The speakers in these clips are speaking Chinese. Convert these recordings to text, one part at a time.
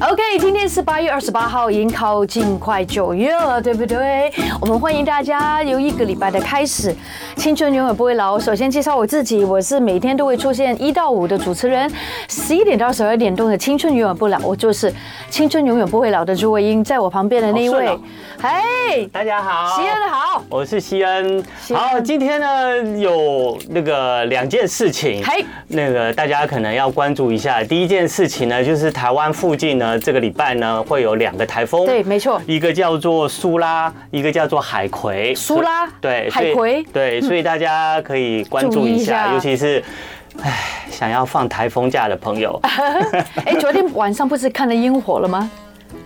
OK，今天是八月二十八号，已经靠近快九月了，对不对？我们欢迎大家由一个礼拜的开始，青春永远不会老。首先介绍我自己，我是每天都会出现一到五的主持人，十一点到十二点钟的青春永远不老，我就是青春永远不会老的朱慧英，在我旁边的那一位，嗨，大家好，西恩好，我是西恩。好，今天呢有那个两件事情，嘿，那个大家可能要关注一下。第一件事情呢，就是台湾附近呢。这个礼拜呢，会有两个台风，对，没错，一个叫做苏拉，一个叫做海葵。苏拉，对，海葵，对，所以大家可以关注一下，尤其是，哎，想要放台风假的朋友。哎，昨天晚上不是看了烟火了吗？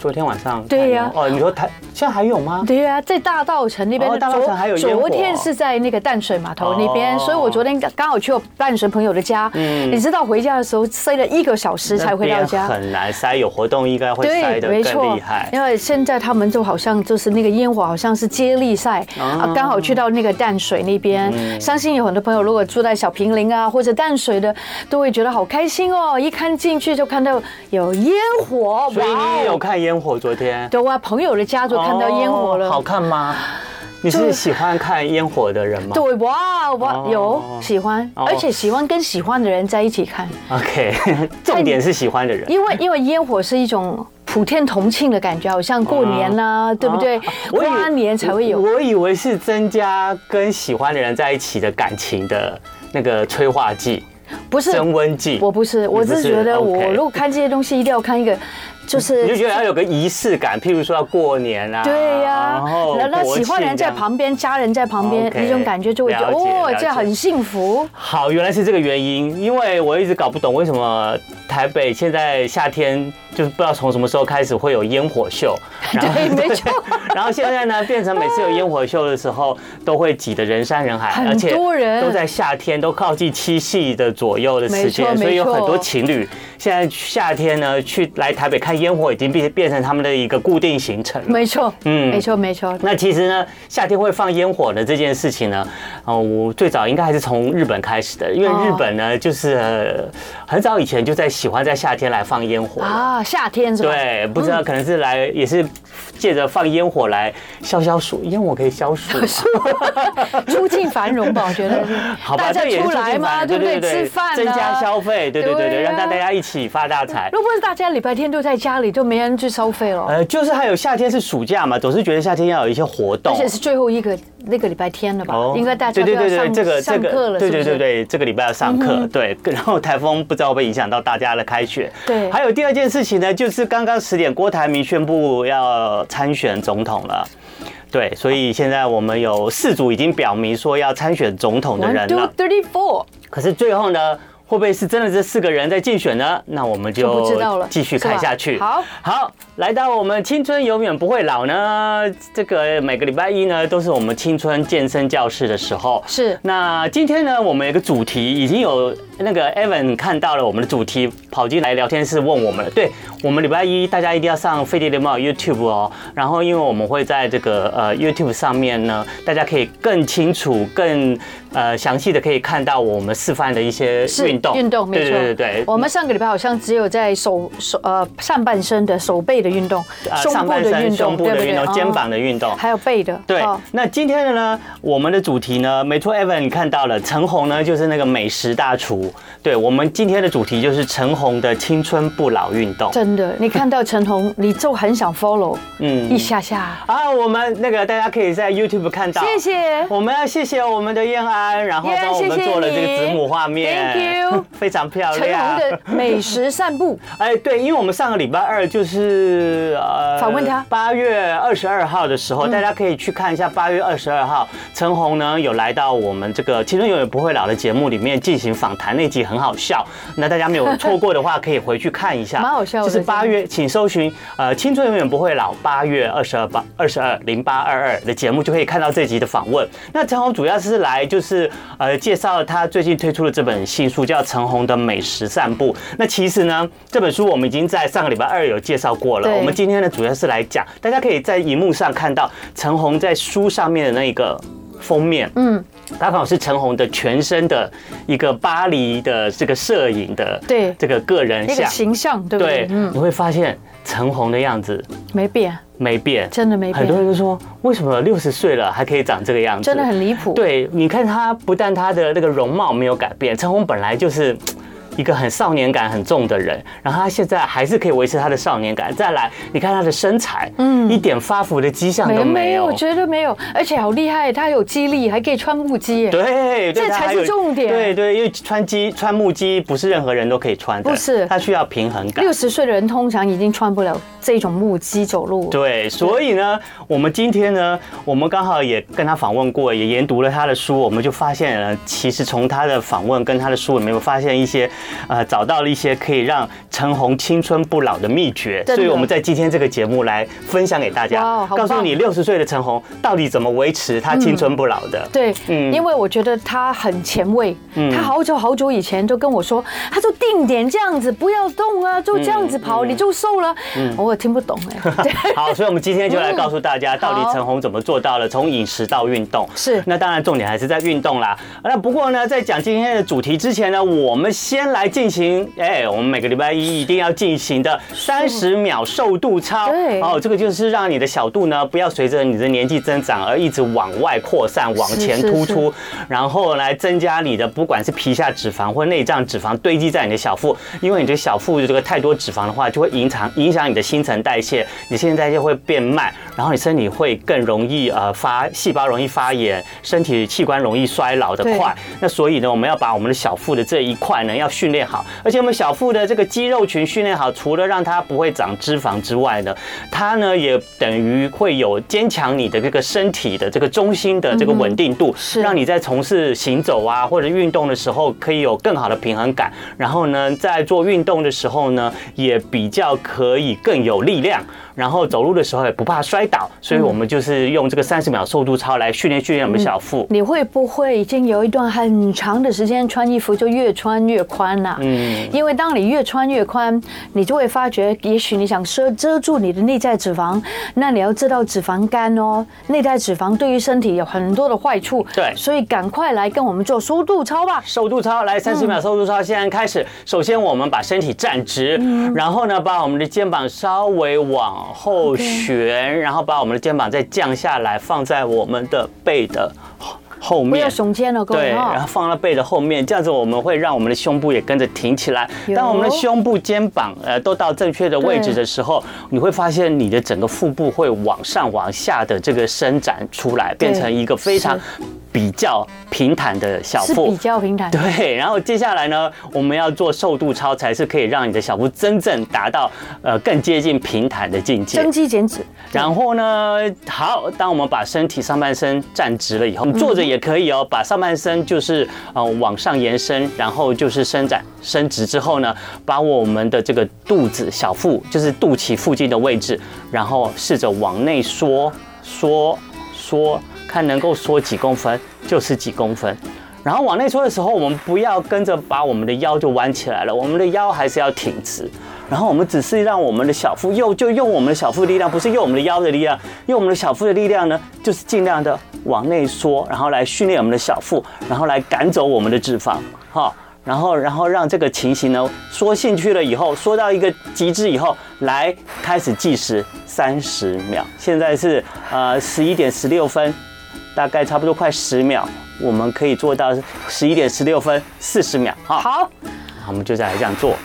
昨天晚上，对呀，哦，你说台现在还有吗？对呀，在大稻城那边，大稻城还有。昨天是在那个淡水码头那边，所以我昨天刚好去我淡水朋友的家。嗯，你知道回家的时候塞了一个小时才回到家，很难塞，有活动应该会塞的更厉害。因为现在他们就好像就是那个烟火，好像是接力赛啊，刚好去到那个淡水那边。相信有很多朋友如果住在小平林啊或者淡水的，都会觉得好开心哦，一看进去就看到有烟火。所以你也有看烟火？昨天对啊，朋友的家族看到烟火了，好看吗？你是喜欢看烟火的人吗？对，哇哇，有喜欢，而且喜欢跟喜欢的人在一起看。OK，重点是喜欢的人，因为因为烟火是一种普天同庆的感觉，好像过年呐，对不对？跨年才会有。我以为是增加跟喜欢的人在一起的感情的那个催化剂，不是增温剂。我不是，我是觉得我如果看这些东西，一定要看一个。就是，你就觉得要有个仪式感，譬如说要过年啊，对呀，然后喜欢的人在旁边，家人在旁边，那种感觉就会觉得哦，这样很幸福。好，原来是这个原因，因为我一直搞不懂为什么台北现在夏天就是不知道从什么时候开始会有烟火秀，对，没错。然后现在呢，变成每次有烟火秀的时候，都会挤得人山人海，而且都在夏天，都靠近七夕的左右的时间，所以有很多情侣现在夏天呢去来台北看。烟火已经变变成他们的一个固定行程，没错，嗯，没错，没错。那其实呢，夏天会放烟火的这件事情呢，哦，我最早应该还是从日本开始的，因为日本呢，就是很早以前就在喜欢在夏天来放烟火。啊，夏天是吧？对，不知道可能是来也是借着放烟火来消消暑，烟火可以消暑，促进繁荣吧？我觉得是，好吧，这也是促进繁荣，对不对，吃饭，增加消费，对对对对，让大家一起发大财。如果是大家礼拜天都在家里，就没人去收费了。呃，就是还有夏天是暑假嘛，总是觉得夏天要有一些活动，而且是最后一个那个礼拜天了吧？应该大家都要上这个上课了，对对对对，这个礼拜要上课，对。然后台风不知道会不会影响到大家的开学。对。还有第二件事情呢，就是刚刚十点，郭台铭宣布要参选总统了。对，所以现在我们有四组已经表明说要参选总统的人了。可是最后呢？会不会是真的这四个人在竞选呢？那我们就继续看下去。好，好，来到我们青春永远不会老呢。这个每个礼拜一呢，都是我们青春健身教室的时候。是。那今天呢，我们有个主题，已经有那个 Evan 看到了我们的主题，跑进来聊天室问我们了。对，我们礼拜一大家一定要上飞碟联盟 YouTube 哦。然后，因为我们会在这个呃 YouTube 上面呢，大家可以更清楚、更呃详细的可以看到我们示范的一些运动。运动没错，对对对。我们上个礼拜好像只有在手手呃上半身的手背的运动，上半身胸部的运动，肩膀的运动，还有背的。对。那今天的呢，我们的主题呢，没错，Evan 你看到了，陈红呢就是那个美食大厨。对，我们今天的主题就是陈红的青春不老运动。真的，你看到陈红，你就很想 follow，嗯，一下下。啊，我们那个大家可以在 YouTube 看到。谢谢。我们要谢谢我们的燕安，然后帮我们做了这个子母画面。Thank you。非常漂亮。陈红的美食散步。哎，对，因为我们上个礼拜二就是呃访问他，八月二十二号的时候，大家可以去看一下。八月二十二号，陈红呢有来到我们这个《青春永远不会老》的节目里面进行访谈，那集很好笑。那大家没有错过的话，可以回去看一下，蛮好笑。就是八月，请搜寻呃《青春永远不会老》八月二十二八二十二零八二二的节目，就可以看到这集的访问。那陈红主要是来就是呃介绍他最近推出的这本新书。叫《陈红的美食散步》。那其实呢，这本书我们已经在上个礼拜二有介绍过了。我们今天呢，主要是来讲，大家可以在荧幕上看到陈红在书上面的那个封面。嗯。它刚好是陈红的全身的一个巴黎的这个摄影的对这个个人像形象，对不对？嗯，你会发现陈红的样子没变，没变，真的没变。很多人都说，为什么六十岁了还可以长这个样子？真的很离谱。对，你看他不但他的那个容貌没有改变，陈红本来就是。一个很少年感很重的人，然后他现在还是可以维持他的少年感。再来，你看他的身材，嗯，一点发福的迹象都没有，没有，绝对没有，而且好厉害，他有肌力，还可以穿木屐，对，这才是重点。对对，因为穿肌穿木屐不是任何人都可以穿的，不是，他需要平衡感。六十岁的人通常已经穿不了这种木屐走路。对，所以呢，我们今天呢，我们刚好也跟他访问过，也研读了他的书，我们就发现了，其实从他的访问跟他的书里面，有发现一些，呃，找到了。一些可以让陈红青春不老的秘诀，所以我们在今天这个节目来分享给大家，告诉你六十岁的陈红到底怎么维持她青春不老的。对，嗯，因为我觉得她很前卫，她好久好久以前就跟我说，她说定点这样子，不要动啊，就这样子跑，你就瘦了。我也听不懂哎。好，所以我们今天就来告诉大家，到底陈红怎么做到了，从饮食到运动。是，那当然重点还是在运动啦。那不过呢，在讲今天的主题之前呢，我们先来进行。哎，我们每个礼拜一一定要进行的三十秒瘦肚操。对，哦，这个就是让你的小肚呢，不要随着你的年纪增长而一直往外扩散、往前突出，然后来增加你的不管是皮下脂肪或内脏脂肪堆积在你的小腹。因为你这个小腹的这个太多脂肪的话，就会影响影响你的新陈代谢，你新陈代谢会变慢，然后你身体会更容易呃发细胞容易发炎，身体器官容易衰老的快。那所以呢，我们要把我们的小腹的这一块呢要训练好，而且。我们小腹的这个肌肉群训练好，除了让它不会长脂肪之外呢，它呢也等于会有坚强你的这个身体的这个中心的这个稳定度，是让你在从事行走啊或者运动的时候可以有更好的平衡感。然后呢，在做运动的时候呢，也比较可以更有力量。然后走路的时候也不怕摔倒，所以我们就是用这个三十秒瘦肚操来训练训练我们小腹。你会不会已经有一段很长的时间穿衣服就越穿越宽了？嗯，因为当你越穿越宽，你就会发觉，也许你想遮遮住你的内在脂肪，那你要知道脂肪肝哦，内在脂肪对于身体有很多的坏处。对，所以赶快来跟我们做瘦肚操吧。瘦肚操来三十秒瘦肚操，现在开始。首先我们把身体站直，然后呢，把我们的肩膀稍微往。往后旋，然后把我们的肩膀再降下来，放在我们的背的后面。不要耸肩了，各位。对，然后放到背的后面，这样子我们会让我们的胸部也跟着挺起来。当我们的胸部、肩膀呃都到正确的位置的时候，你会发现你的整个腹部会往上、往下的这个伸展出来，变成一个非常。比较平坦的小腹，比较平坦。对，然后接下来呢，我们要做瘦肚操，才是可以让你的小腹真正达到呃更接近平坦的境界。增肌减脂。然后呢，好，当我们把身体上半身站直了以后，坐着也也可以哦，把上半身就是呃往上延伸，然后就是伸展伸直之后呢，把我们的这个肚子小腹就是肚脐附近的位置，然后试着往内缩缩缩。看能够缩几公分就是几公分，然后往内缩的时候，我们不要跟着把我们的腰就弯起来了，我们的腰还是要挺直。然后我们只是让我们的小腹用就用我们的小腹力量，不是用我们的腰的力量，用我们的小腹的力量呢，就是尽量的往内缩，然后来训练我们的小腹，然后来赶走我们的脂肪，哈。然后，然后让这个情形呢缩进去了以后，缩到一个极致以后，来开始计时三十秒。现在是呃十一点十六分，大概差不多快十秒，我们可以做到十一点十六分四十秒。好，好，我们就再来这样做。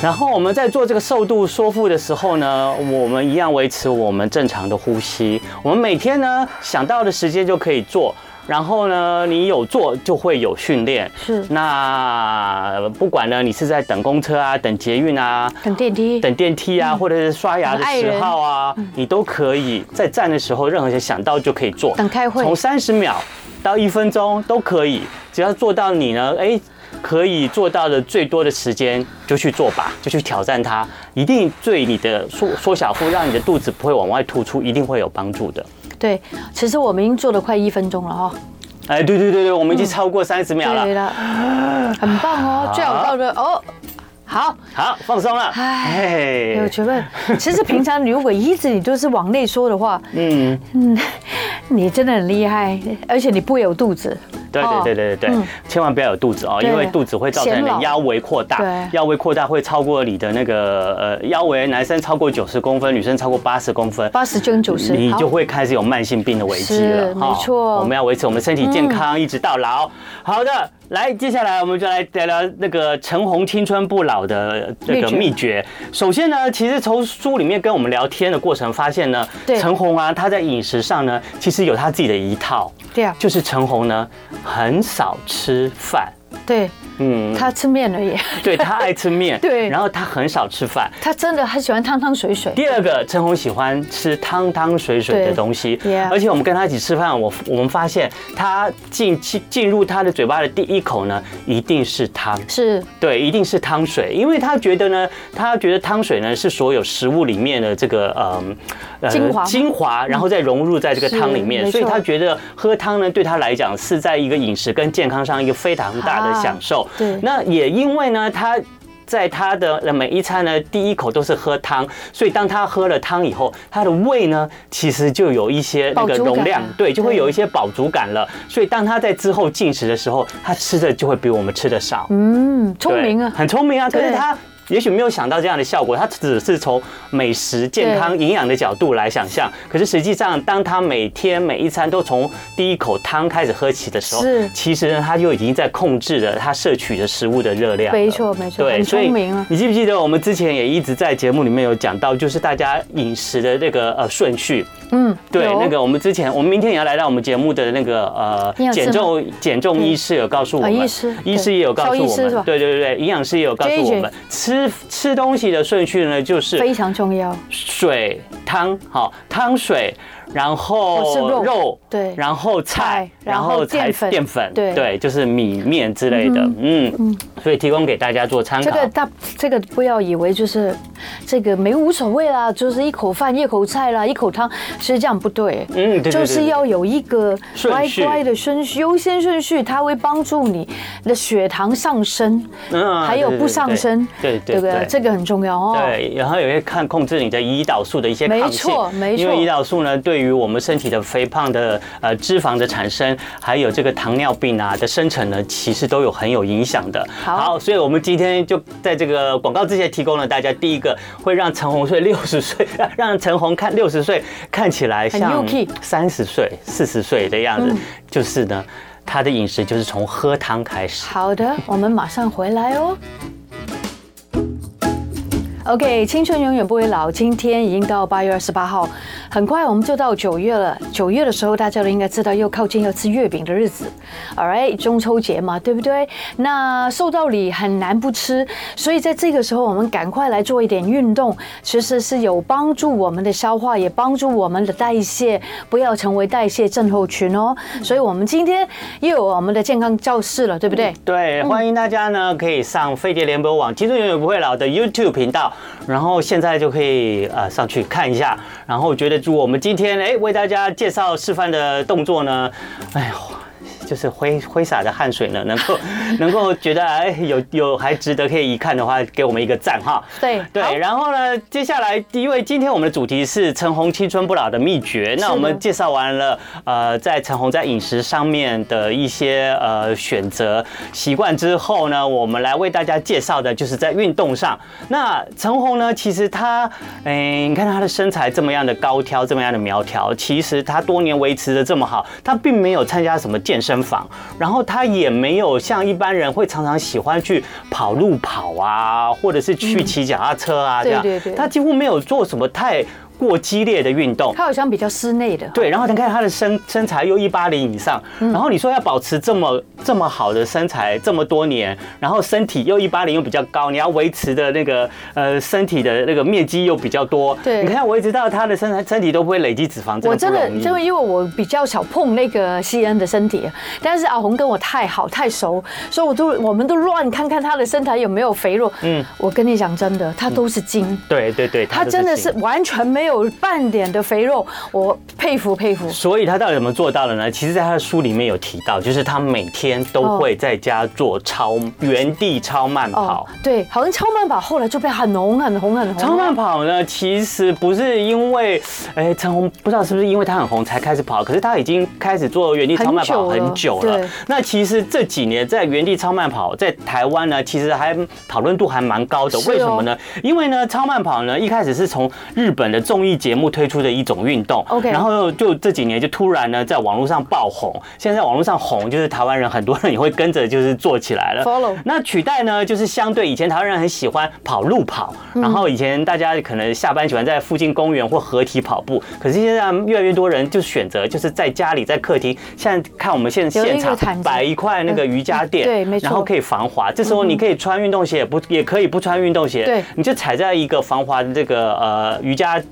然后我们在做这个瘦肚缩腹的时候呢，我们一样维持我们正常的呼吸。我们每天呢想到的时间就可以做。然后呢，你有做就会有训练。是。那不管呢，你是在等公车啊，等捷运啊，等电梯，等电梯啊，或者是刷牙的时候啊，你都可以在站的时候，任何人想到就可以做。等开会。从三十秒到一分钟都可以，只要做到你呢，哎，可以做到的最多的时间就去做吧，就去挑战它，一定对你的缩缩小腹，让你的肚子不会往外突出，一定会有帮助的。对，其实我们已经做了快一分钟了哈。哎，对对对对，我们已经超过三十秒了，对了，很棒哦，最好到的哦。好。好放松了，哎，有觉得，其实平常如果一直你都是往内缩的话，嗯。嗯，你真的很厉害，而且你不会有肚子。对对对对对，千万不要有肚子哦，因为肚子会造成你的腰围扩大，腰围扩大会超过你的那个呃腰围，男生超过九十公分，女生超过八十公分，八十跟九十，你就会开始有慢性病的危机了。没错，我们要维持我们身体健康，一直到老。好的。来，接下来我们就来聊聊那个陈红青春不老的这个秘诀。首先呢，其实从书里面跟我们聊天的过程发现呢，陈红啊，他在饮食上呢，其实有他自己的一套。对啊，就是陈红呢，很少吃饭。对。嗯，他吃面而已。对，他爱吃面，对，然后他很少吃饭，他真的很喜欢汤汤水水。第二个，陈红喜欢吃汤汤水水的东西，而且我们跟他一起吃饭，我我们发现他进进进入他的嘴巴的第一口呢，一定是汤，是。对，一定是汤水，因为他觉得呢，他觉得汤水呢是所有食物里面的这个嗯呃精华精华，然后再融入在这个汤里面，所以他觉得喝汤呢对他来讲是在一个饮食跟健康上一个非常大的享受。对，那也因为呢，他在他的每一餐呢，第一口都是喝汤，所以当他喝了汤以后，他的胃呢，其实就有一些那个容量，对，就会有一些饱足感了。所以当他在之后进食的时候，他吃的就会比我们吃的少。嗯，聪明啊，很聪明啊。可是他。也许没有想到这样的效果，他只是从美食、健康、营养的角度来想象。可是实际上，当他每天每一餐都从第一口汤开始喝起的时候，是其实呢，他就已经在控制着他摄取的食物的热量。没错，没错，对，所以你记不记得我们之前也一直在节目里面有讲到，就是大家饮食的那个呃顺序。嗯，对，那个我们之前，我们明天也要来到我们节目的那个呃减重减重医师有告诉我们，医师医师也有告诉我们，对对对对，营养师也有告诉我们吃。吃吃东西的顺序呢，就是非常重要。水汤好，汤水，然后肉，对，然后菜，然后淀粉。淀粉，对。对，就是米面之类的，嗯。嗯。所以提供给大家做参考。这个大，这个不要以为就是这个没无所谓啦，就是一口饭一口菜啦，一口汤，其实这样不对。嗯，对，就是要有一个乖乖的顺序，优先顺序，它会帮助你的血糖上升，嗯，还有不上升，对对对，这个很重要哦。对，然后也会看控制你的胰岛素的一些抗性，没错。没错，因为胰岛素呢，对于我们身体的肥胖的呃脂肪的产生，还有这个糖尿病啊的生成呢，其实都有很有影响的。好，所以我们今天就在这个广告之前提供了大家第一个会让陈红睡 六十岁，让陈红看六十岁看起来像三十岁、四十岁的样子，就是呢，他的饮食就是从喝汤开始。好的，我们马上回来哦。OK，青春永远不会老。今天已经到八月二十八号，很快我们就到九月了。九月的时候，大家都应该知道又靠近要吃月饼的日子。All right，中秋节嘛，对不对？那收到礼很难不吃，所以在这个时候，我们赶快来做一点运动，其实是有帮助我们的消化，也帮助我们的代谢，不要成为代谢症候群哦。所以我们今天又有我们的健康教室了，对不对？对，欢迎大家呢可以上飞碟联播网“青春永远不会老”的 YouTube 频道。然后现在就可以呃上去看一下，然后觉得祝我们今天哎为大家介绍示范的动作呢，哎呦。就是挥挥洒的汗水呢，能够 能够觉得哎有有还值得可以一看的话，给我们一个赞哈。对对，然后呢，接下来因为今天我们的主题是陈红青春不老的秘诀，那我们介绍完了呃在陈红在饮食上面的一些呃选择习惯之后呢，我们来为大家介绍的就是在运动上。那陈红呢，其实她哎你看她的身材这么样的高挑，这么样的苗条，其实她多年维持的这么好，她并没有参加什么健身房，然后他也没有像一般人会常常喜欢去跑路跑啊，或者是去骑脚踏车啊这样，对对对，他几乎没有做什么太。过激烈的运动，他好像比较室内的。对，然后你看他的身身材又一八零以上，然后你说要保持这么这么好的身材这么多年，然后身体又一八零又比较高，你要维持的那个呃身体的那个面积又比较多。对，你看我一直到他的身材身体都不会累积脂肪。我真的，因为因为我比较少碰那个西恩的身体，但是阿红跟我太好太熟，所以我都我们都乱看看他的身材有没有肥肉。嗯，我跟你讲真的，他都是精。对对对，他真的是完全没有。有半点的肥肉，我佩服佩服。所以他到底怎么做到的呢？其实，在他的书里面有提到，就是他每天都会在家做超原地超慢跑。对，好像超慢跑后来就被很红很红很红。超慢跑呢，其实不是因为，哎，陈红不知道是不是因为他很红才开始跑，可是他已经开始做原地超慢跑很久了。那其实这几年在原地超慢跑在台湾呢，其实还讨论度还蛮高的。为什么呢？因为呢，超慢跑呢一开始是从日本的综艺节目推出的一种运动。OK，然后就这几年就突然呢在网络上爆红。现在在网络上红，就是台湾人很多人也会跟着就是做起来了。Follow。那取代呢，就是相对以前台湾人很喜欢跑路跑，然后以前大家可能下班喜欢在附近公园或河堤跑步，可是现在越来越多人就选择就是在家里在客厅。现在看我们现在现场摆一块那个瑜伽垫，对，没错，然后可以防滑。这时候你可以穿运动鞋，也不也可以不穿运动鞋，对，你就踩在一个防滑的这个呃瑜伽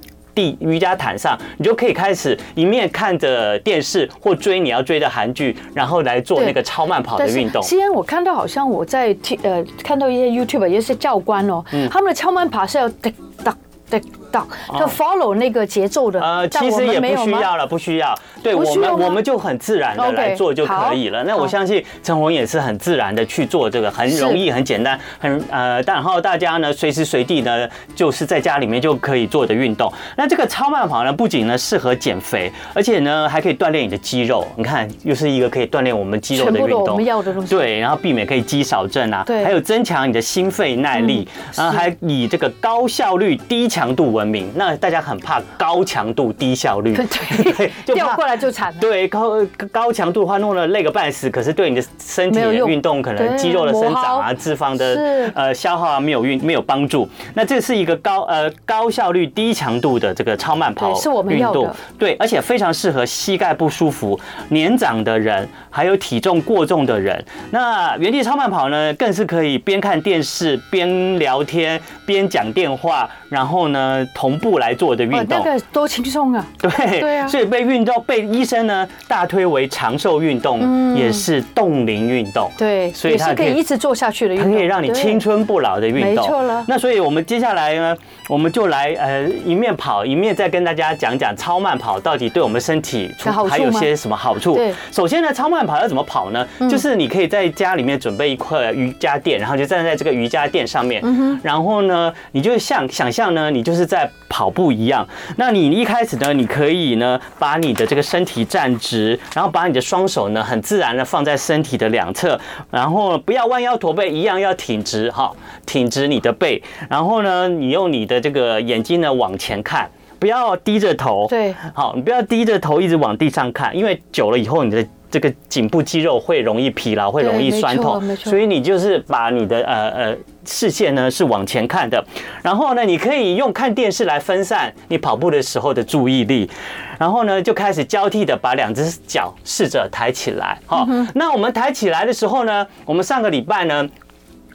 地瑜伽毯上，你就可以开始一面看着电视或追你要追的韩剧，然后来做那个超慢跑的运动。西安，我看到好像我在呃看到一些 YouTube 一些教官哦，他们的超慢跑是要哒哒哒。到就 follow 那个节奏的，呃，其实也不需要了，不需要。对我们，我们就很自然的来做就可以了。那我相信陈红也是很自然的去做这个，很容易、很简单、很呃，然后大家呢随时随地呢就是在家里面就可以做的运动。那这个超慢跑呢，不仅呢适合减肥，而且呢还可以锻炼你的肌肉。你看，又是一个可以锻炼我们肌肉的运动。我们要的东西。对，然后避免可以肌少症啊，对，还有增强你的心肺耐力，然后还以这个高效率、低强度闻名。那大家。很怕高强度低效率，对，就掉过来就惨了。对，高高强度的话弄了累个半死，可是对你的身体的运动，可能肌肉的生长啊、脂肪的呃消耗啊，没有运没有帮助。那这是一个高呃高效率低强度的这个超慢跑运动，对，而且非常适合膝盖不舒服、年长的人，还有体重过重的人。那原地超慢跑呢，更是可以边看电视边聊天边讲电话，然后呢同步来做。的运动，那个多轻松啊！对对啊，所以被运动被医生呢大推为长寿运动，也是冻龄运动。对，所以它可以一直做下去的运动，它可以让你青春不老的运动。没错了。那所以我们接下来呢，我们就来呃一面跑一面再跟大家讲讲超慢跑到底对我们身体还有些什么好处。对，首先呢，超慢跑要怎么跑呢？就是你可以在家里面准备一块瑜伽垫，然后就站在这个瑜伽垫上面，然后呢，你就像想象呢，你就是在跑步一样。那你一开始呢，你可以呢，把你的这个身体站直，然后把你的双手呢，很自然的放在身体的两侧，然后不要弯腰驼背，一样要挺直哈，挺直你的背。然后呢，你用你的这个眼睛呢往前看，不要低着头。对，好，你不要低着头一直往地上看，因为久了以后你的这个颈部肌肉会容易疲劳，会容易酸痛。所以你就是把你的呃呃。视线呢是往前看的，然后呢，你可以用看电视来分散你跑步的时候的注意力，然后呢，就开始交替的把两只脚试着抬起来。好，那我们抬起来的时候呢，我们上个礼拜呢，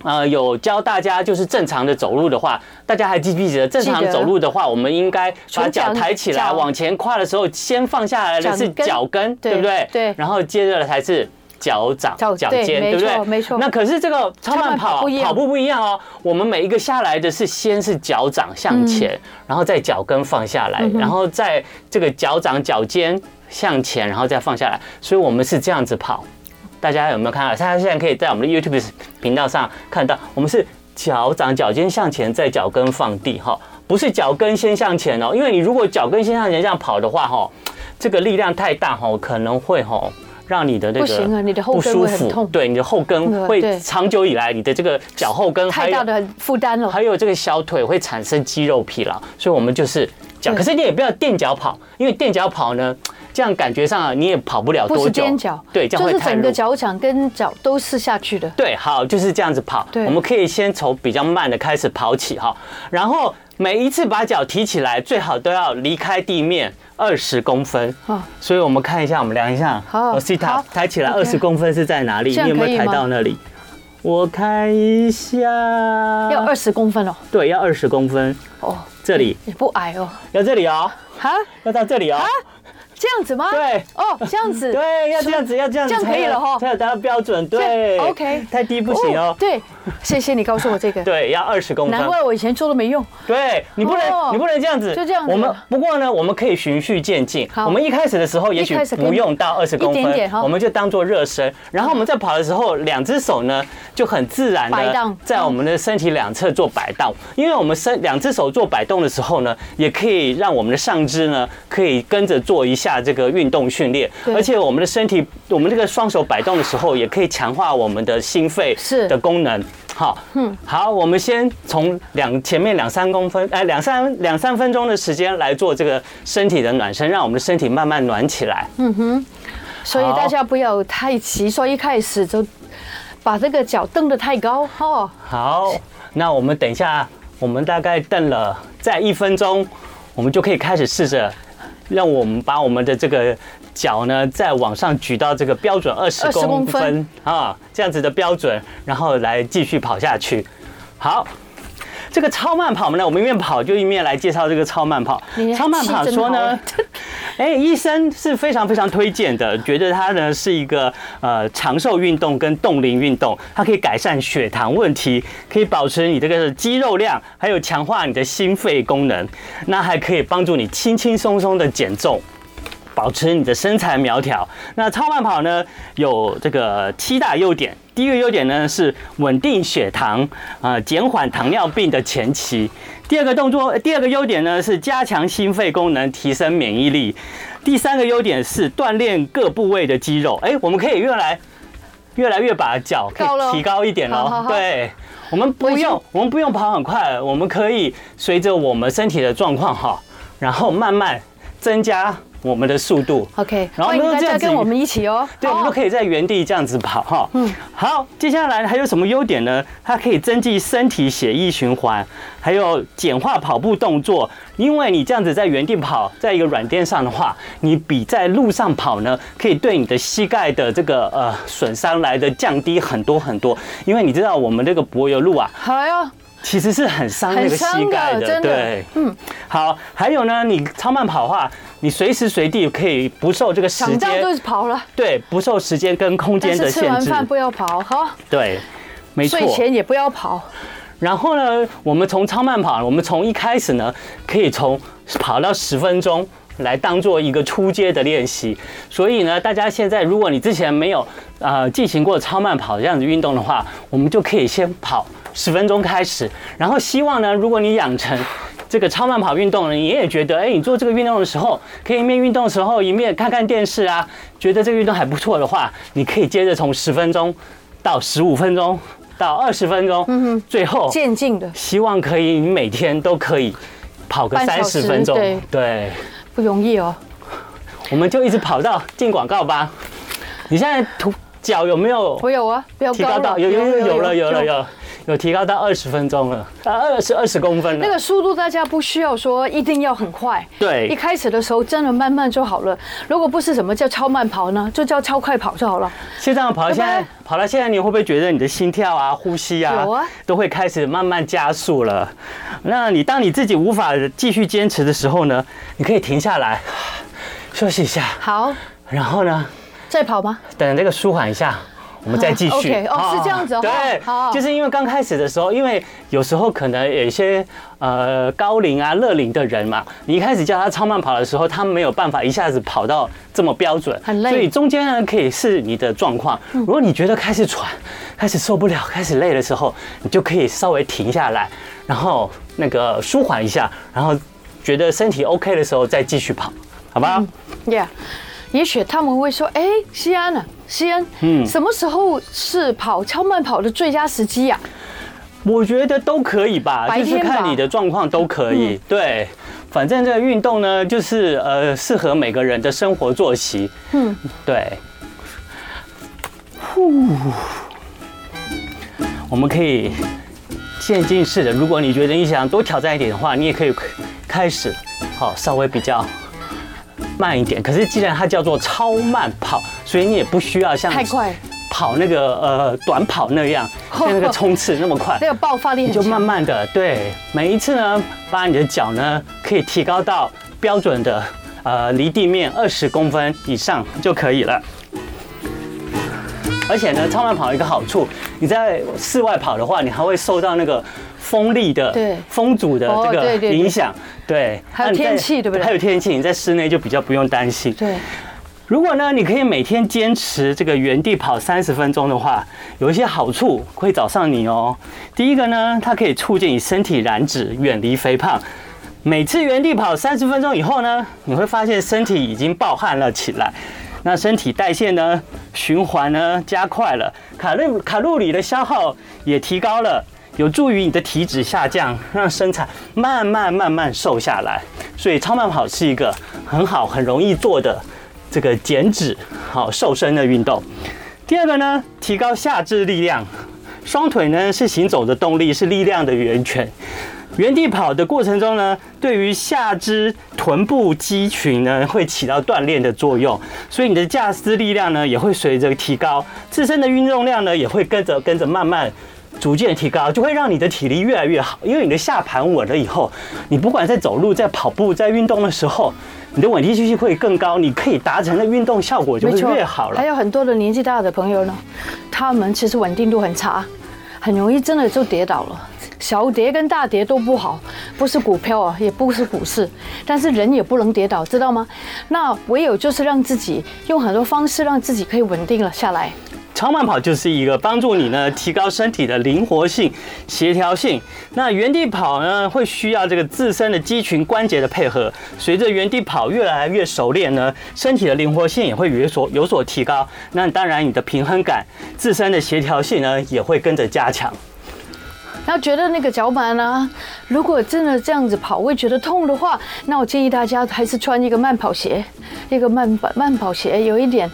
呃，有教大家就是正常的走路的话，大家还记不记得？正常走路的话，我们应该把脚抬起来往前跨的时候，先放下来的是脚跟，对不对？对，然后接着才是。脚掌、脚尖，对不对？没错。那可是这个超慢跑跑步不一样哦。我们每一个下来的是先是脚掌向前，然后再脚跟放下来，然后再这个脚掌、脚尖向前，然后再放下来。所以我们是这样子跑。大家有没有看到？大家现在可以在我们的 YouTube 频道上看到，我们是脚掌、脚尖向前，在脚跟放地哈，不是脚跟先向前哦。因为你如果脚跟先向前这样跑的话哈，这个力量太大哈，可能会哈。让你的那个不舒服，不行啊，你的后跟会很痛。对，你的后跟会长久以来，你的这个脚后跟太大的负担了，还有这个小腿会产生肌肉疲劳，所以我们就是脚。可是你也不要垫脚跑，因为垫脚跑呢，这样感觉上你也跑不了多久。对，这样会。就是整个脚掌跟脚都是下去的。对，好，就是这样子跑。对，我们可以先从比较慢的开始跑起哈，然后每一次把脚提起来，最好都要离开地面。二十公分，所以我们看一下，我们量一下。好，我试抬抬起来二十公分是在哪里？你有没有抬到那里？我看一下，要二十公分哦。对，要二十公分。哦，这里也不矮哦。要这里哦。哈，要到这里哦。这这样子吗？对，哦，这样子，对，要这样子，要这样子，这样可以了哈，才有达到标准。对，OK，太低不行哦。对，谢谢你告诉我这个。对，要二十公分。难怪我以前做都没用。对，你不能，你不能这样子。就这样子。我们不过呢，我们可以循序渐进。我们一开始的时候，也许不用到二十公分，我们就当做热身。然后我们在跑的时候，两只手呢就很自然的在我们的身体两侧做摆荡。因为我们身两只手做摆动的时候呢，也可以让我们的上肢呢可以跟着做一下这个运动训练。而且我们的身体，我们这个双手摆动的时候，也可以强化我们的心肺的功能。好，嗯，好，我们先从两前面两三公分，哎，两三两三分钟的时间来做这个身体的暖身，让我们的身体慢慢暖起来。嗯哼，所以大家不要太急，说一开始就把这个脚蹬得太高哦。好，那我们等一下，我们大概蹬了再一分钟，我们就可以开始试着让我们把我们的这个。脚呢，再往上举到这个标准二十公分啊，这样子的标准，然后来继续跑下去。好，这个超慢跑呢，我们一面跑就一面来介绍这个超慢跑。超慢跑说呢，哎，医生是非常非常推荐的，觉得它呢是一个呃长寿运动跟冻龄运动，它可以改善血糖问题，可以保持你这个肌肉量，还有强化你的心肺功能，那还可以帮助你轻轻松松的减重。保持你的身材苗条。那超慢跑呢，有这个七大优点。第一个优点呢是稳定血糖啊，减缓糖尿病的前期。第二个动作，第二个优点呢是加强心肺功能，提升免疫力。第三个优点是锻炼各部位的肌肉。哎，我们可以越来越来越把脚可以提高一点哦。对，我们不用我们不用跑很快，我们可以随着我们身体的状况哈，然后慢慢增加。我们的速度，OK，然后我们大家跟我们一起哦，对，我们都可以在原地这样子跑哈。嗯，好，接下来还有什么优点呢？它可以增进身体血液循环，还有简化跑步动作。因为你这样子在原地跑，在一个软垫上的话，你比在路上跑呢，可以对你的膝盖的这个呃损伤来的降低很多很多。因为你知道我们这个柏油路啊，好呀。其实是很伤那个膝盖的，对，嗯，好，还有呢，你超慢跑的话，你随时随地可以不受这个时间，想就是跑了，对，不受时间跟空间的限制。吃完饭不要跑，哈，对，没错，睡前也不要跑。然后呢，我们从超慢跑，我们从一开始呢，可以从跑到十分钟来当做一个初阶的练习。所以呢，大家现在如果你之前没有呃进行过超慢跑这样子运动的话，我们就可以先跑。十分钟开始，然后希望呢，如果你养成这个超慢跑运动呢，你也觉得，哎，你做这个运动的时候，可以一面运动的时候一面看看电视啊，觉得这个运动还不错的话，你可以接着从十分钟到十五分钟到二十分钟，嗯哼，最后渐进的，希望可以你每天都可以跑个三十分钟，对，对，不容易哦。我们就一直跑到进广告吧。你现在图脚有没有？我有啊，不要提高到有有有有了有了有。有提高到二十分钟了，啊，二十二十公分了。那个速度大家不需要说一定要很快，对，一开始的时候真的慢慢就好了。如果不是什么叫超慢跑呢，就叫超快跑就好了。就这样跑到现在，跑到现在，你会不会觉得你的心跳啊、呼吸啊，有啊，都会开始慢慢加速了？那你当你自己无法继续坚持的时候呢，你可以停下来 休息一下。好，然后呢？再跑吗？等这个舒缓一下。我们再继续。OK，哦，是这样子哦。对，就是因为刚开始的时候，因为有时候可能有一些呃高龄啊、乐龄的人嘛，你一开始叫他超慢跑的时候，他没有办法一下子跑到这么标准，很累。所以中间呢，可以是你的状况。如果你觉得开始喘、开始受不了、开始累的时候，你就可以稍微停下来，然后那个舒缓一下，然后觉得身体 OK 的时候再继续跑，好不好？Yeah。也许他们会说：“哎，西安呢？西安，嗯，什么时候是跑超慢跑的最佳时机呀？”我觉得都可以吧，就是看你的状况都可以。对，反正这个运动呢，就是呃，适合每个人的生活作息。嗯，对。呼，我们可以渐进式的。如果你觉得你想多挑战一点的话，你也可以开始，好，稍微比较。慢一点，可是既然它叫做超慢跑，所以你也不需要像太快跑那个呃短跑那样，像那个冲刺那么快，那个爆发力你就慢慢的对，每一次呢，把你的脚呢可以提高到标准的呃离地面二十公分以上就可以了。而且呢，超慢跑有一个好处，你在室外跑的话，你还会受到那个风力的、对风阻的这个影响。对，还有天气，对不对？还有天气，你在室内就比较不用担心。对。如果呢，你可以每天坚持这个原地跑三十分钟的话，有一些好处会找上你哦。第一个呢，它可以促进你身体燃脂，远离肥胖。每次原地跑三十分钟以后呢，你会发现身体已经暴汗了起来。那身体代谢呢，循环呢加快了，卡路卡路里的消耗也提高了，有助于你的体脂下降，让身材慢慢慢慢瘦下来。所以超慢跑是一个很好很容易做的这个减脂好瘦身的运动。第二个呢，提高下肢力量，双腿呢是行走的动力，是力量的源泉。原地跑的过程中呢，对于下肢臀部肌群呢会起到锻炼的作用，所以你的下肢力量呢也会随着提高，自身的运动量呢也会跟着跟着慢慢逐渐提高，就会让你的体力越来越好。因为你的下盘稳了以后，你不管在走路、在跑步、在运动的时候，你的稳定性会更高，你可以达成的运动效果就会越好了。还有很多的年纪大的朋友呢，他们其实稳定度很差，很容易真的就跌倒了。小跌跟大跌都不好，不是股票啊，也不是股市，但是人也不能跌倒，知道吗？那唯有就是让自己用很多方式让自己可以稳定了下来。超慢跑就是一个帮助你呢提高身体的灵活性、协调性。那原地跑呢会需要这个自身的肌群关节的配合，随着原地跑越来越熟练呢，身体的灵活性也会有所有所提高。那当然你的平衡感、自身的协调性呢也会跟着加强。然后觉得那个脚板呢，如果真的这样子跑会觉得痛的话，那我建议大家还是穿一个慢跑鞋，一个慢跑慢跑鞋有一点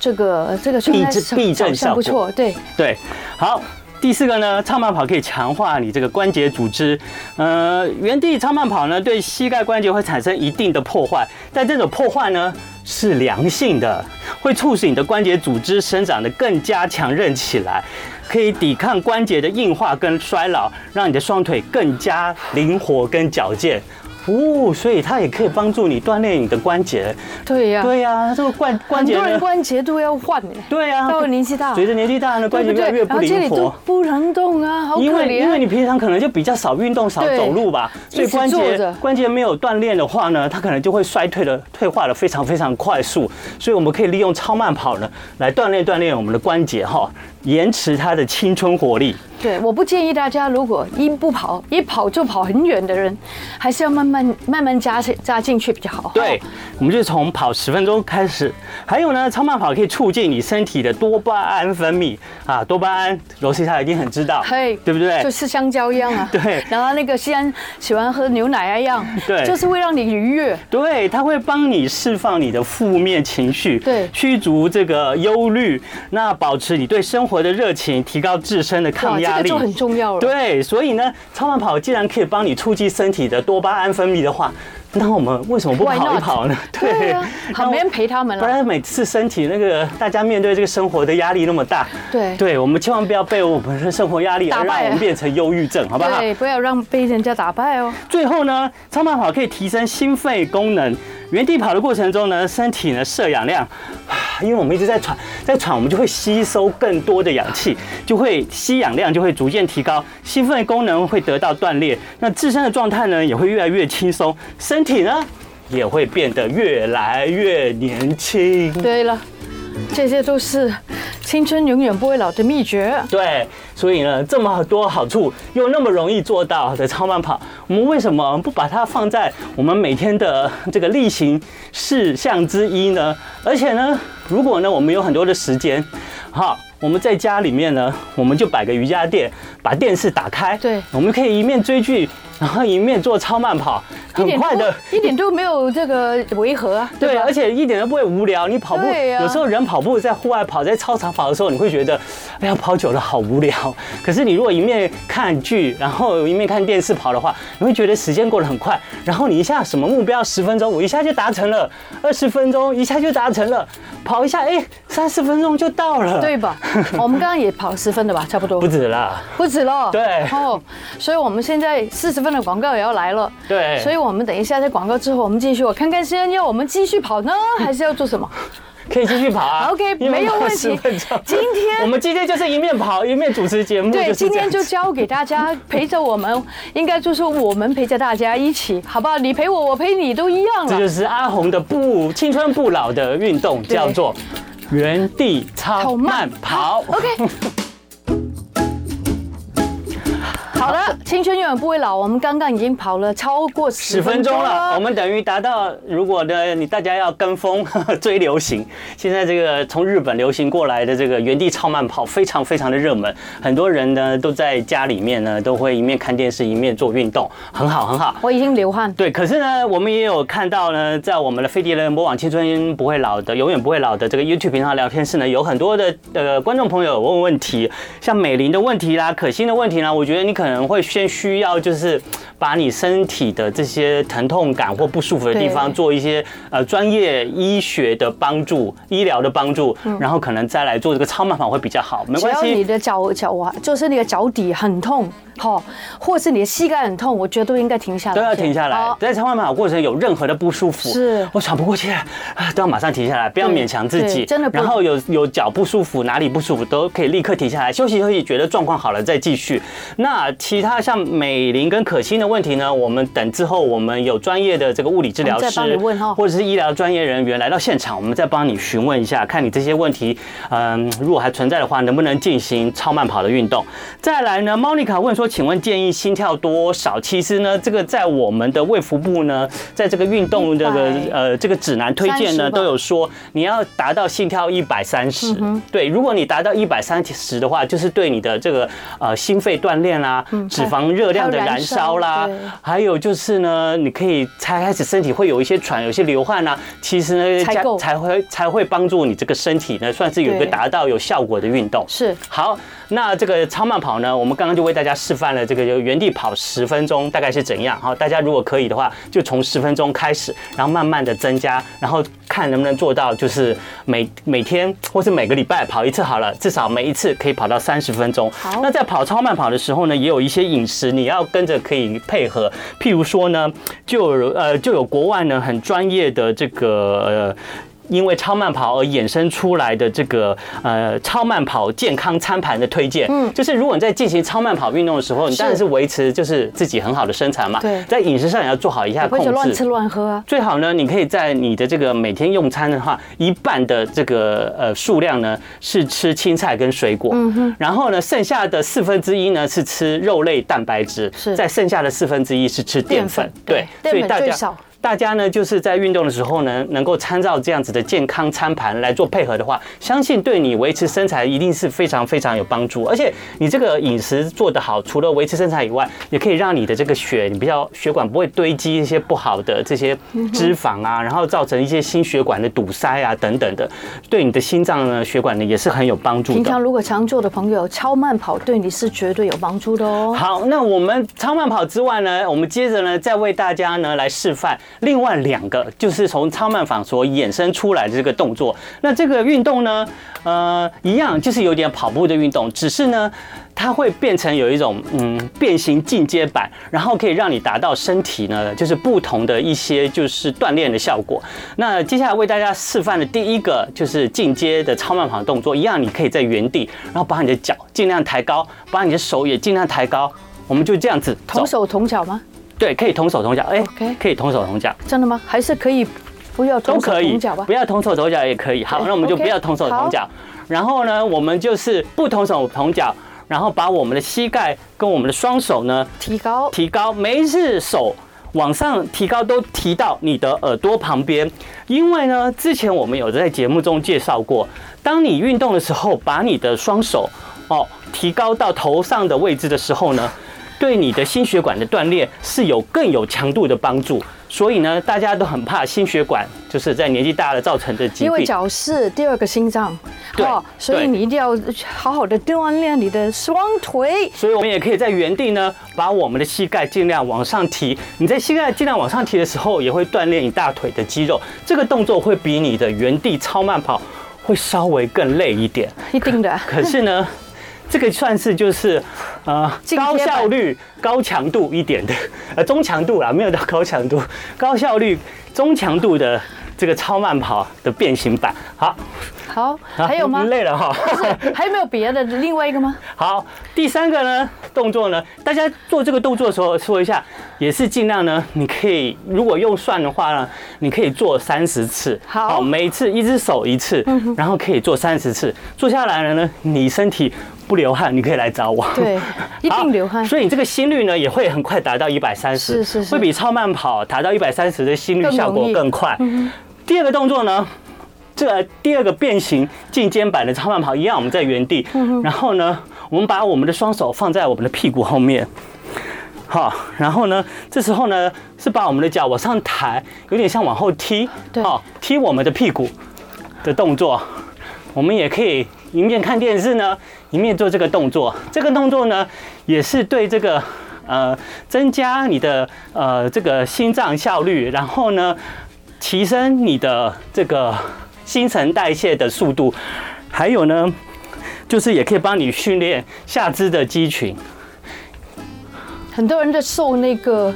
这个这个避避震效果不错，对对。好，第四个呢，超慢跑可以强化你这个关节组织。呃，原地超慢跑呢，对膝盖关节会产生一定的破坏，但这种破坏呢是良性的，会促使你的关节组织生长的更加强韧起来。可以抵抗关节的硬化跟衰老，让你的双腿更加灵活跟矫健。哦，所以它也可以帮助你锻炼你的关节。对呀，对呀，这个关关节，很多人关节都要换呢。对呀，到了年纪大，随着年纪大呢，关节越来越不灵活，不能动啊，好可怜。因为因为你平常可能就比较少运动、少走路吧，所以关节关节没有锻炼的话呢，它可能就会衰退的、退化的非常非常快速。所以我们可以利用超慢跑呢，来锻炼锻炼我们的关节哈，延迟他的青春活力。对，我不建议大家，如果一不跑，一跑就跑很远的人，还是要慢慢慢慢加加进去比较好。对，我们就从跑十分钟开始。还有呢，超慢跑可以促进你身体的多巴胺分泌啊，多巴胺，罗西他一定很知道，嘿，对不对？就吃香蕉一样啊。对。然后那个西安喜欢喝牛奶一样，对，就是会让你愉悦。对，它会帮你释放你的负面情绪，对，驱逐这个忧虑，那保持你对生活的热情，提高自身的抗压。力，这个就很重要了。对，所以呢，超慢跑既然可以帮你促进身体的多巴胺分泌的话，那我们为什么不跑一跑呢？对啊，好没人陪他们了。不然每次身体那个大家面对这个生活的压力那么大，对，对，我们千万不要被我们的生活压力而让我们变成忧郁症，好不好？对，不要让被人家打败哦。最后呢，超慢跑可以提升心肺功能。原地跑的过程中呢，身体呢摄氧量，因为我们一直在喘，在喘，我们就会吸收更多的氧气，就会吸氧量就会逐渐提高，心肺功能会得到锻炼，那自身的状态呢也会越来越轻松，身体呢也会变得越来越年轻。对了，这些都是。青春永远不会老的秘诀。对，所以呢，这么多好处又那么容易做到的超慢跑，我们为什么不把它放在我们每天的这个例行事项之一呢？而且呢，如果呢，我们有很多的时间，好，我们在家里面呢，我们就摆个瑜伽垫，把电视打开，对，我们可以一面追剧。然后一面做超慢跑，很快的，一点都没有这个违和啊。对，而且一点都不会无聊。你跑步，有时候人跑步在户外跑，在操场跑的时候，你会觉得，哎呀，跑久了好无聊。可是你如果一面看剧，然后一面看电视跑的话，你会觉得时间过得很快。然后你一下什么目标十分钟，我一下就达成了；二十分钟一下就达成了。跑一下，哎，三十分钟就到了，对吧？我们刚刚也跑十分的吧，差不多。不止了，不止了。对。哦，所以我们现在四十分的广告也要来了。对。所以我们等一下在广告之后，我们继续。我看看时间，要我们继续跑呢，还是要做什么？可以继续跑啊，OK，没有问题。今天我们今天就是一面跑一面主持节目。对，今天就交给大家陪着我们，应该就是我们陪着大家一起，好不好？你陪我，我陪你，都一样了。这就是阿红的不青春不老的运动，叫做原地超慢跑。OK。好的，青春永远不会老。我们刚刚已经跑了超过十分钟了，我们等于达到。如果呢，你大家要跟风 追流行，现在这个从日本流行过来的这个原地超慢跑，非常非常的热门。很多人呢都在家里面呢，都会一面看电视一面做运动，很好很好。我已经流汗。对，可是呢，我们也有看到呢，在我们的飞碟人播网青春不会老的，永远不会老的这个 YouTube 频道聊天室呢，有很多的呃观众朋友问问题，像美玲的问题啦，可心的问题啦，我觉得你可能。可能会先需要就是把你身体的这些疼痛感或不舒服的地方做一些呃专业医学的帮助、医疗的帮助，然后可能再来做这个超慢跑会比较好。没关系，只要你的脚脚啊，就是那个脚底很痛。好，或是你的膝盖很痛，我觉得都应该停下来。都要停下来。在超慢跑过程有任何的不舒服，是我喘不过气来，都要马上停下来，不要勉强自己。真的。然后有有脚不舒服，哪里不舒服都可以立刻停下来休息休息，觉得状况好了再继续。那其他像美玲跟可心的问题呢？我们等之后我们有专业的这个物理治疗师，或者是医疗专业人员来到现场，我们再帮你询问一下，看你这些问题，嗯，如果还存在的话，能不能进行超慢跑的运动？再来呢，Monica 问说。请问建议心跳多少？其实呢，这个在我们的卫福部呢，在这个运动这个呃这个指南推荐呢，都有说你要达到心跳一百三十。对，如果你达到一百三十的话，就是对你的这个呃心肺锻炼啦、脂肪热量的燃烧啦，还有就是呢，你可以才开始身体会有一些喘、有些流汗啦。其实呢，才才会才会帮助你这个身体呢，算是有一个达到有效果的运动。是好，那这个超慢跑呢，我们刚刚就为大家示范了这个就原地跑十分钟大概是怎样？好，大家如果可以的话，就从十分钟开始，然后慢慢的增加，然后看能不能做到，就是每每天或是每个礼拜跑一次好了，至少每一次可以跑到三十分钟。好，那在跑超慢跑的时候呢，也有有一些饮食你要跟着可以配合，譬如说呢，就有呃就有国外呢很专业的这个。因为超慢跑而衍生出来的这个呃超慢跑健康餐盘的推荐，嗯，就是如果你在进行超慢跑运动的时候，你当然是。维持就是自己很好的身材嘛，对，在饮食上也要做好一下控制，乱吃乱喝啊。最好呢，你可以在你的这个每天用餐的话，一半的这个呃数量呢是吃青菜跟水果，嗯哼，然后呢剩下的四分之一呢是吃肉类蛋白质，是。在剩下的四分之一是吃淀粉，对，所以大家。大家呢，就是在运动的时候呢，能够参照这样子的健康餐盘来做配合的话，相信对你维持身材一定是非常非常有帮助。而且你这个饮食做得好，除了维持身材以外，也可以让你的这个血，你比较血管不会堆积一些不好的这些脂肪啊，然后造成一些心血管的堵塞啊等等的，对你的心脏呢血管呢也是很有帮助的。平常如果常做的朋友，超慢跑对你是绝对有帮助的哦。好，那我们超慢跑之外呢，我们接着呢再为大家呢来示范。另外两个就是从超慢跑所衍生出来的这个动作，那这个运动呢，呃，一样就是有点跑步的运动，只是呢，它会变成有一种嗯变形进阶版，然后可以让你达到身体呢就是不同的一些就是锻炼的效果。那接下来为大家示范的第一个就是进阶的超慢跑动作，一样你可以在原地，然后把你的脚尽量抬高，把你的手也尽量抬高，我们就这样子，同手同脚吗？对，可以同手同脚，哎，可以同手同脚，真的吗？还是可以不要同手同脚吧？不要同手同脚也可以。好，那我们就不要同手同脚。然后呢，我们就是不同手同脚，然后把我们的膝盖跟我们的双手呢提高，提高，每一次手往上提高都提到你的耳朵旁边，因为呢，之前我们有在节目中介绍过，当你运动的时候，把你的双手哦提高到头上的位置的时候呢。对你的心血管的锻炼是有更有强度的帮助，所以呢，大家都很怕心血管就是在年纪大了造成的疾病。因为脚是第二个心脏，对，所以你一定要好好的锻炼你的双腿。所以我们也可以在原地呢，把我们的膝盖尽量往上提。你在膝盖尽量往上提的时候，也会锻炼你大腿的肌肉。这个动作会比你的原地超慢跑会稍微更累一点。一定的。可是呢，这个算是就是呃高效率、高强度一点的，呃中强度啦，没有到高强度，高效率、中强度的这个超慢跑的变形版。好。好，还有吗？累了哈，还有没有别的另外一个吗？好，第三个呢动作呢，大家做这个动作的时候说一下，也是尽量呢，你可以如果用算的话呢，你可以做三十次。好，每次一只手一次，然后可以做三十次。做下来了呢，你身体不流汗，你可以来找我。对，一定流汗。所以你这个心率呢，也会很快达到一百三十，是是是，会比超慢跑达到一百三十的心率效果更快。第二个动作呢？这第二个变形进肩版的超慢跑一样，我们在原地，然后呢，我们把我们的双手放在我们的屁股后面，好，然后呢，这时候呢是把我们的脚往上抬，有点像往后踢，好，踢我们的屁股的动作。我们也可以一面看电视呢，一面做这个动作。这个动作呢，也是对这个呃增加你的呃这个心脏效率，然后呢提升你的这个。新陈代谢的速度，还有呢，就是也可以帮你训练下肢的肌群。很多人在瘦那个。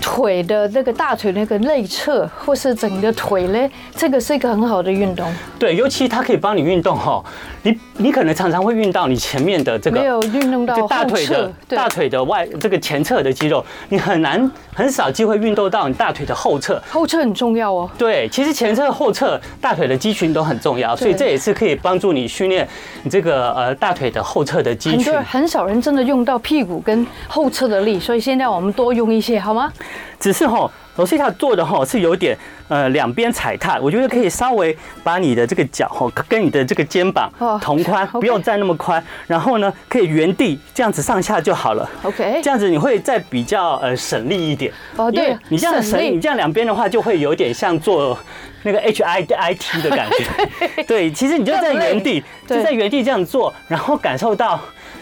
腿的那个大腿那个内侧，或是整个腿呢，这个是一个很好的运动。对，尤其它可以帮你运动哈。你你可能常常会运到你前面的这个，没有运动到大腿的大腿的外这个前侧的肌肉，你很难很少机会运动到你大腿的后侧。后侧很重要哦。对，其实前侧后侧大腿的肌群都很重要，所以这也是可以帮助你训练你这个呃大腿的后侧的肌群。很多很少人真的用到屁股跟后侧的力，所以现在我们多用一些好吗？只是哈，罗西塔做的哈是有点呃两边踩踏，我觉得可以稍微把你的这个脚哈跟你的这个肩膀同宽，不用站那么宽，然后呢可以原地这样子上下就好了。OK，这样子你会再比较呃省力一点。哦，对，你这样省，你这样两边的话就会有点像做那个 H I I T 的感觉。对，其实你就在原地，就在原地这样做，然后感受到。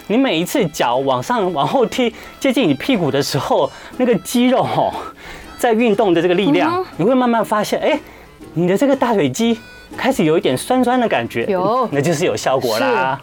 你每一次脚往上往后踢，接近你屁股的时候，那个肌肉吼，在运动的这个力量，你会慢慢发现，哎，你的这个大腿肌开始有一点酸酸的感觉，有，那就是有效果啦。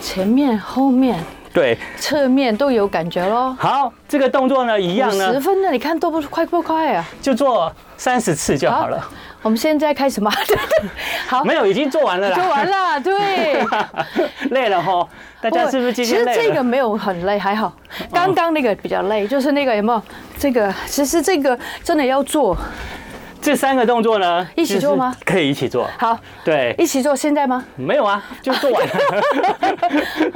前面、后面，对，侧面都有感觉喽。好，这个动作呢，一样呢，十分的，你看多不快不快啊？就做三十次就好了。我们现在开始吗？好，没有，已经做完了啦。做完了，对。累了哈，大家是不是今天累？其实这个没有很累，还好。刚刚那个比较累，就是那个有没有？这个其实这个真的要做。这三个动作呢，一起做吗？可以一起做。好，对，一起做。现在吗？没有啊，就做完了。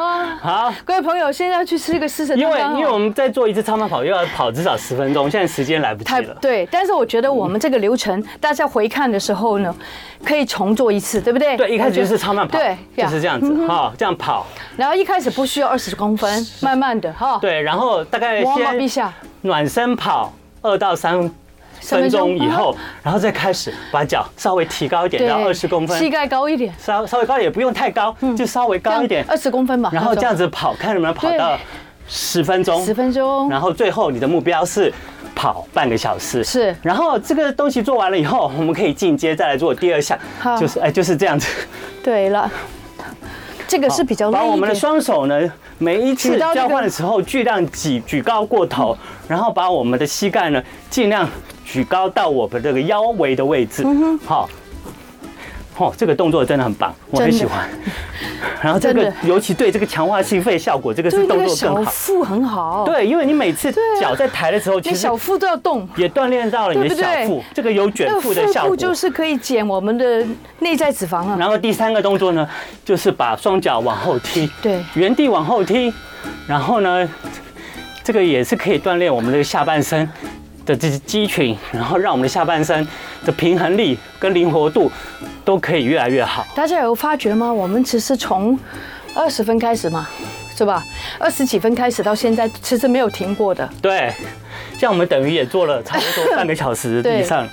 啊，好，各位朋友，现在要去吃一个四神汤。因为因为我们在做一次超慢跑，又要跑至少十分钟，现在时间来不及了。对，但是我觉得我们这个流程，大家回看的时候呢，可以重做一次，对不对？对，一开始就是超慢跑，对，就是这样子哈，这样跑。然后一开始不需要二十公分，慢慢的哈。对，然后大概先暖身跑二到三。分钟以后，然后再开始把脚稍微提高一点，到二十公分，膝盖高一点，稍稍微高一点，也不用太高，就稍微高一点，二十公分吧。然后这样子跑，看能不能跑到十分钟，十分钟。然后最后你的目标是跑半个小时，是。然后这个东西做完了以后，我们可以进阶再来做第二项，就是哎就是这样子。对了，这个是比较累。把我们的双手呢，每一次交换的时候，巨量举举高过头，然后把我们的膝盖呢，尽量。举高到我们这个腰围的位置，好，哦，这个动作真的很棒，我很喜欢。然后这个尤其对这个强化心肺效果，这个是动作更好。小腹很好。对，因为你每次脚在抬的时候，其实小腹都要动，也锻炼到了你的小腹。这个有卷腹的效果，就是可以减我们的内在脂肪啊。然后第三个动作呢，就是把双脚往后踢，对，原地往后踢。然后呢，这个也是可以锻炼我们的下半身。的这些肌群，然后让我们的下半身的平衡力跟灵活度都可以越来越好。大家有发觉吗？我们其实从二十分开始嘛，是吧？二十几分开始到现在，其实没有停过的。对，这样我们等于也做了差不多 半个小时以上。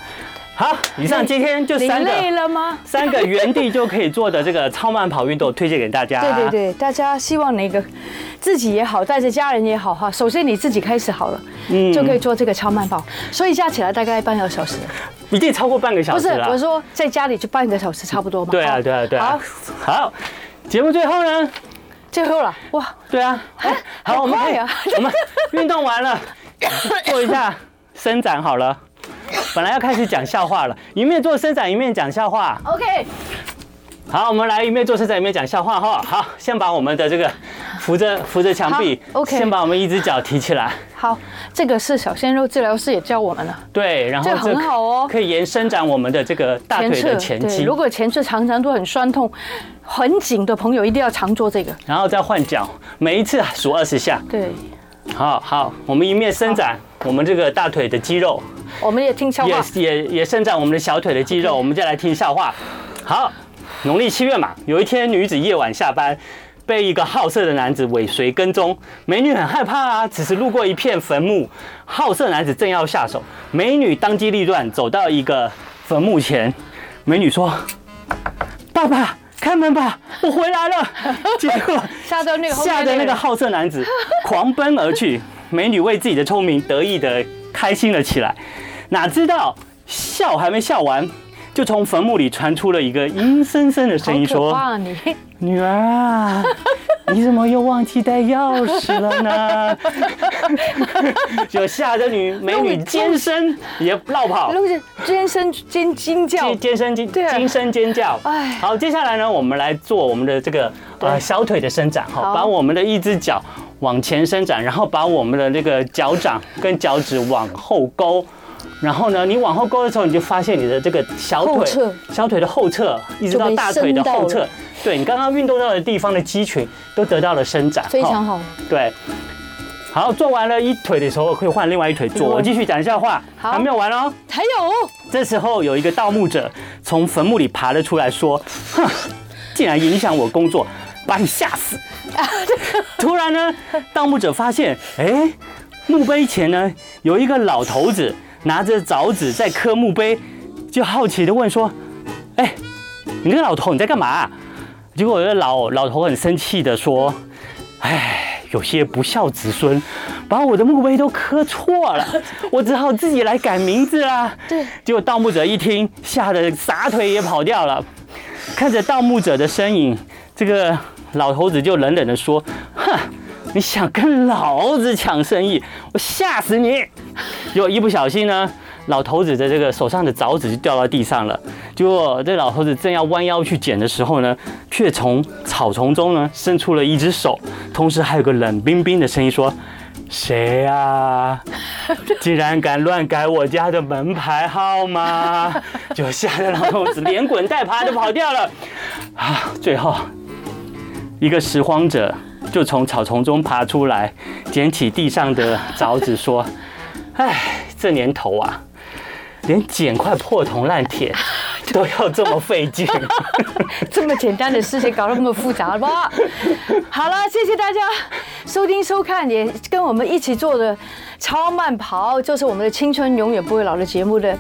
好，以上今天就三个，累了吗？三个原地就可以做的这个超慢跑运动，推荐给大家。对对对，大家希望哪个自己也好，带着家人也好哈。首先你自己开始好了，嗯，就可以做这个超慢跑，所以加起来大概半个小时。一定超过半个小时不是。我说在家里就半个小时差不多嘛。对啊，对啊，对啊好，。好，节目最后呢？最后了，哇，对啊，哎好，我们可以啊我们运动完了，做一下伸展好了。本来要开始讲笑话了，一面做伸展一面讲笑话。OK，好，我们来一面做伸展一面讲笑话哈。好，先把我们的这个扶着扶着墙壁，OK 先把我们一只脚提起来。好，这个是小鲜肉治疗师也教我们了。对，然后这很好哦可以延伸展我们的这个大腿的前对，肌如。果前侧常常都很酸痛、很紧的朋友，一定要常做这个。然后再换脚，每一次数二十下。对，好好，我们一面伸展我们这个大腿的肌肉，我们也听笑话。也也也伸展我们的小腿的肌肉。我们再来听笑话。好，农历七月嘛，有一天女子夜晚下班，被一个好色的男子尾随跟踪，美女很害怕啊，只是路过一片坟墓，好色男子正要下手，美女当机立断走到一个坟墓前，美女说：“爸爸，开门吧，我回来了。”结果吓得那个吓得那个好色男子 狂奔而去，美女为自己的聪明得意的开心了起来，哪知道笑还没笑完，就从坟墓里传出了一个阴森森的声音说。女儿啊，你怎么又忘记带钥匙了呢？就吓得女美女尖声也落跑，尖声尖尖叫。尖，尖声尖尖声尖叫。哎好，接下来呢，我们来做我们的这个呃小腿的伸展哈，好。把我们的一只脚往前伸展，然后把我们的那个脚掌跟脚趾往后勾。然后呢，你往后勾的时候，你就发现你的这个小腿、小腿的后侧，一直到大腿的后侧对你刚刚运动到的地方的肌群都得到了伸展，非常好。对。好，做完了一腿的时候，可以换另外一腿做。我继续讲笑话，好还没有完哦。还有，这时候有一个盗墓者从坟墓里爬了出来，说：“哼，竟然影响我工作，把你吓死！” 突然呢，盗墓者发现，哎，墓碑前呢有一个老头子拿着凿子在刻墓碑，就好奇地问说：“哎，你那个老头你在干嘛？”结果有个老老头很生气地说：“哎。”有些不孝子孙把我的墓碑都刻错了，我只好自己来改名字啦。对，结果盗墓者一听，吓得撒腿也跑掉了。看着盗墓者的身影，这个老头子就冷冷地说：“哼，你想跟老子抢生意，我吓死你！”结果一不小心呢，老头子的这个手上的凿子就掉到地上了。结果这老头子正要弯腰去捡的时候呢，却从草丛中呢伸出了一只手，同时还有个冷冰冰的声音说：“谁啊？竟然敢乱改我家的门牌号码？”就吓得老头子连滚带爬的跑掉了。啊，最后一个拾荒者就从草丛中爬出来，捡起地上的凿子说：“哎，这年头啊。”连捡块破铜烂铁 都要这么费劲，这么简单的事情搞得那么复杂了吧？好了，谢谢大家收听收看，也跟我们一起做的超慢跑，就是我们的青春永远不会老的节目的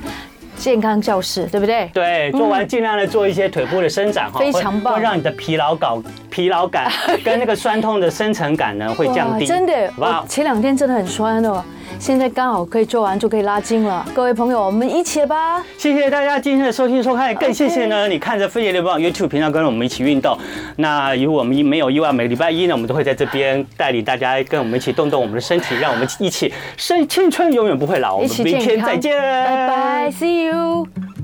健康教室，对不对？对，做完尽量的做一些腿部的伸展哈，非常棒会让你的疲劳感、疲劳感 跟那个酸痛的深层感呢会降低。真的，好不好我前两天真的很酸哦。现在刚好可以做完就可以拉筋了，各位朋友，我们一起吧！谢谢大家今天的收听收看，更谢谢呢你看着飞碟联播网 YouTube 频道跟我们一起运动。那如果我们没有意外，每个礼拜一呢，我们都会在这边带领大家跟我们一起动动我们的身体，让我们一起生青春永远不会老。我们明天再见，拜拜，See you.